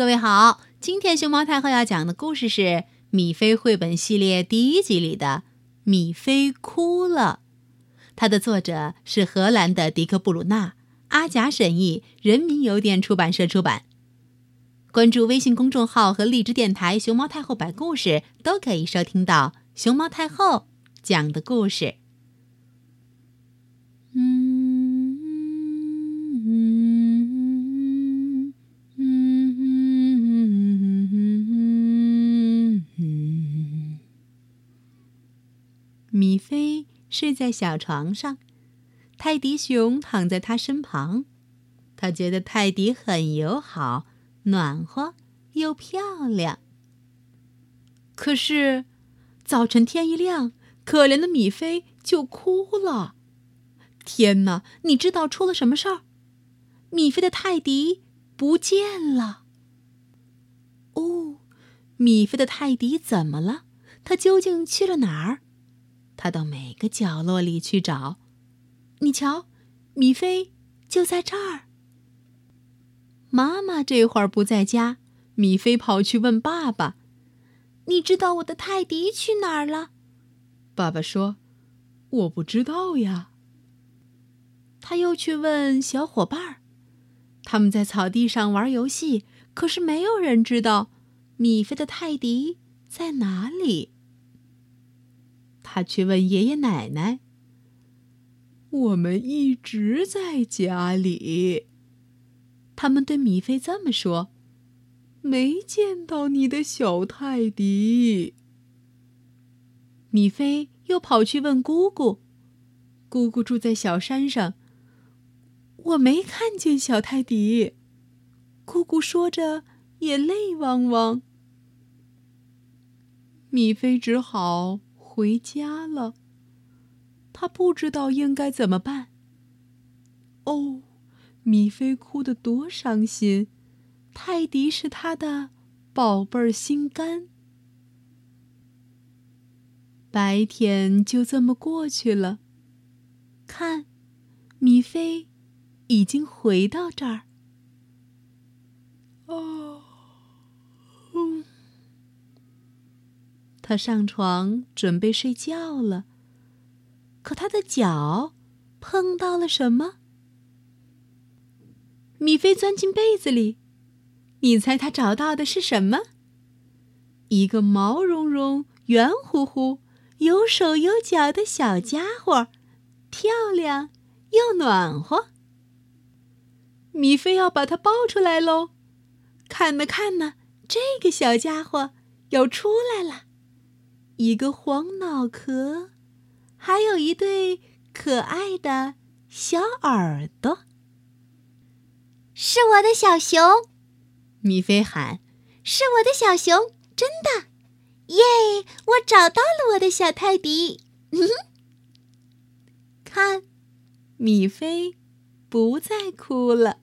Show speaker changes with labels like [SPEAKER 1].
[SPEAKER 1] 各位好，今天熊猫太后要讲的故事是《米菲绘本系列》第一集里的《米菲哭了》，它的作者是荷兰的迪克·布鲁纳，阿甲审译，人民邮电出版社出版。关注微信公众号和荔枝电台“熊猫太后”摆故事，都可以收听到熊猫太后讲的故事。嗯米菲睡在小床上，泰迪熊躺在他身旁。他觉得泰迪很友好、暖和又漂亮。可是，早晨天一亮，可怜的米菲就哭了。天哪！你知道出了什么事儿？米菲的泰迪不见了。哦，米菲的泰迪怎么了？他究竟去了哪儿？他到每个角落里去找，你瞧，米菲就在这儿。妈妈这会儿不在家，米菲跑去问爸爸：“你知道我的泰迪去哪儿了？”爸爸说：“我不知道呀。”他又去问小伙伴儿，他们在草地上玩游戏，可是没有人知道米菲的泰迪在哪里。他去问爷爷奶奶：“我们一直在家里。”他们对米菲这么说：“没见到你的小泰迪。”米菲又跑去问姑姑：“姑姑住在小山上，我没看见小泰迪。”姑姑说着眼泪汪汪。米菲只好。回家了，他不知道应该怎么办。哦，米菲哭得多伤心，泰迪是他的宝贝儿心肝。白天就这么过去了，看，米菲已经回到这儿。哦。他上床准备睡觉了，可他的脚碰到了什么？米菲钻进被子里，你猜他找到的是什么？一个毛茸茸、圆乎乎、有手有脚的小家伙，漂亮又暖和。米菲要把它抱出来喽！看呐看呐，这个小家伙要出来了。一个黄脑壳，还有一对可爱的小耳朵。
[SPEAKER 2] 是我的小熊，
[SPEAKER 1] 米菲喊：“
[SPEAKER 2] 是我的小熊，真的！耶，我找到了我的小泰迪。”
[SPEAKER 1] 看，米菲不再哭了。